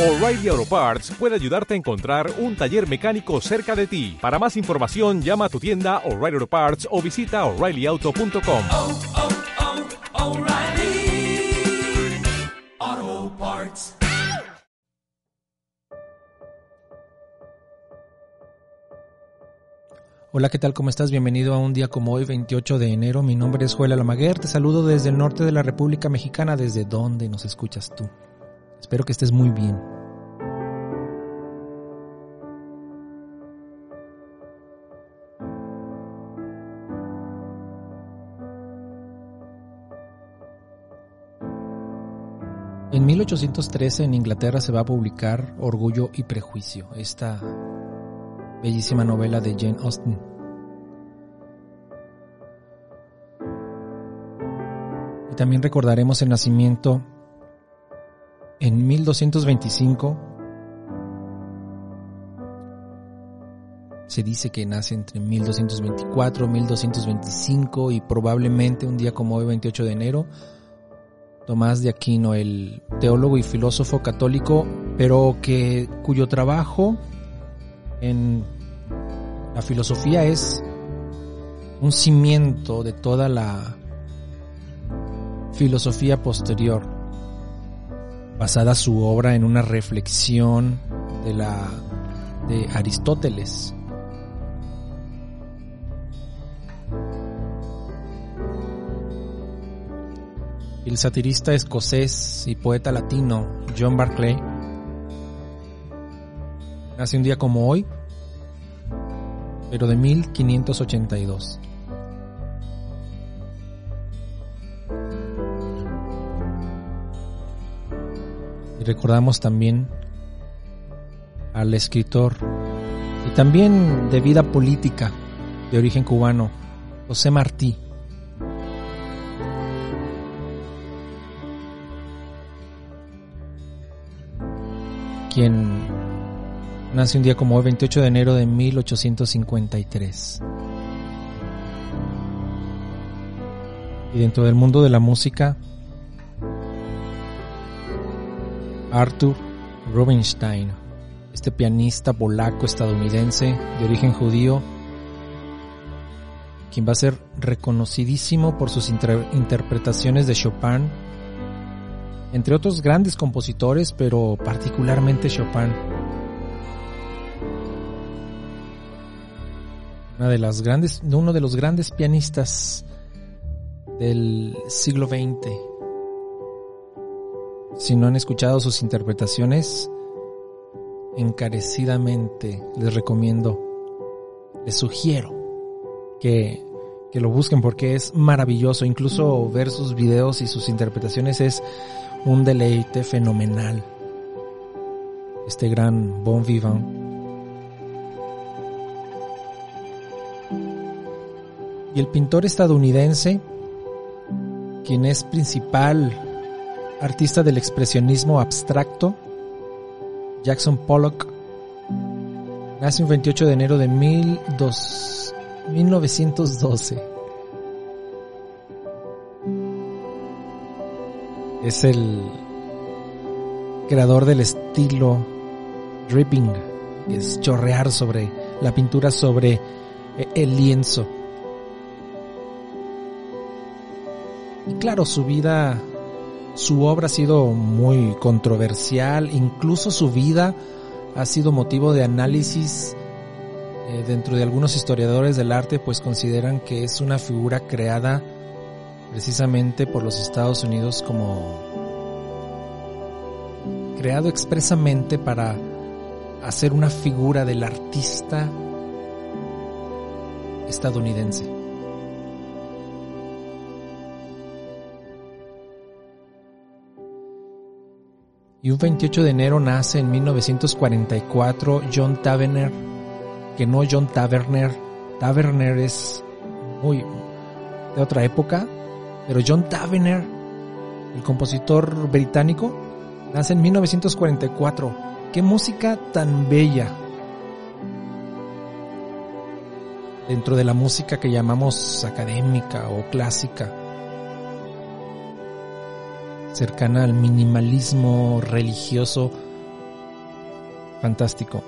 O'Reilly Auto Parts puede ayudarte a encontrar un taller mecánico cerca de ti. Para más información, llama a tu tienda O'Reilly Auto Parts o visita oreillyauto.com. oh, oh, O'Reilly Auto Parts. Hola, ¿qué tal? ¿Cómo estás? Bienvenido a un día como hoy, 28 de enero. Mi nombre es Joel Alamaguer. Te saludo desde el norte de la República Mexicana, desde donde nos escuchas tú. Espero que estés muy bien. En 1813 en Inglaterra se va a publicar Orgullo y Prejuicio, esta bellísima novela de Jane Austen. Y también recordaremos el nacimiento en 1225. Se dice que nace entre 1224 y 1225 y probablemente un día como hoy, 28 de enero, Tomás de Aquino, el teólogo y filósofo católico, pero que cuyo trabajo en la filosofía es un cimiento de toda la filosofía posterior, basada su obra en una reflexión de la de Aristóteles. El satirista escocés y poeta latino John Barclay nace un día como hoy, pero de 1582. Y recordamos también al escritor y también de vida política de origen cubano, José Martí. quien nace un día como hoy, 28 de enero de 1853. Y dentro del mundo de la música, Arthur Rubinstein, este pianista polaco estadounidense de origen judío, quien va a ser reconocidísimo por sus interpretaciones de Chopin, entre otros grandes compositores, pero particularmente Chopin. Una de las grandes, uno de los grandes pianistas del siglo XX. Si no han escuchado sus interpretaciones, encarecidamente les recomiendo, les sugiero que, que lo busquen porque es maravilloso. Incluso ver sus videos y sus interpretaciones es un deleite fenomenal. Este gran bon vivant. Y el pintor estadounidense, quien es principal artista del expresionismo abstracto, Jackson Pollock, nace un 28 de enero de 1912. Es el creador del estilo dripping, es chorrear sobre la pintura sobre el lienzo. Y claro, su vida, su obra ha sido muy controversial, incluso su vida ha sido motivo de análisis eh, dentro de algunos historiadores del arte, pues consideran que es una figura creada precisamente por los Estados Unidos como creado expresamente para hacer una figura del artista estadounidense. Y un 28 de enero nace en 1944 John Tavener, que no John Taverner, Taverner es muy de otra época, pero John Tavener, el compositor británico, nace en 1944. ¡Qué música tan bella! Dentro de la música que llamamos académica o clásica, cercana al minimalismo religioso fantástico.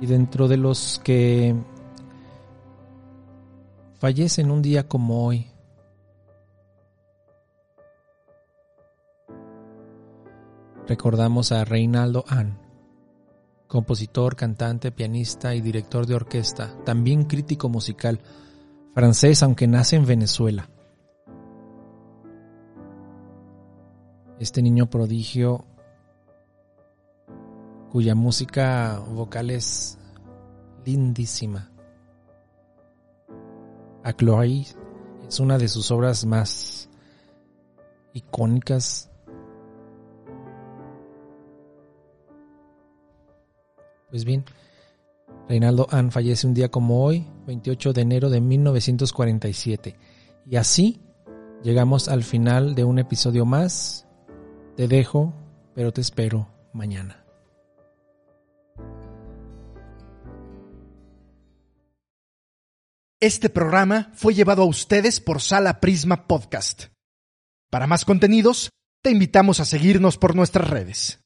Y dentro de los que fallecen un día como hoy, recordamos a Reinaldo Ann, compositor, cantante, pianista y director de orquesta, también crítico musical, francés aunque nace en Venezuela. Este niño prodigio cuya música vocal es lindísima. A es una de sus obras más icónicas Pues bien, Reinaldo Ann fallece un día como hoy, 28 de enero de 1947. Y así llegamos al final de un episodio más. Te dejo, pero te espero mañana. Este programa fue llevado a ustedes por Sala Prisma Podcast. Para más contenidos, te invitamos a seguirnos por nuestras redes.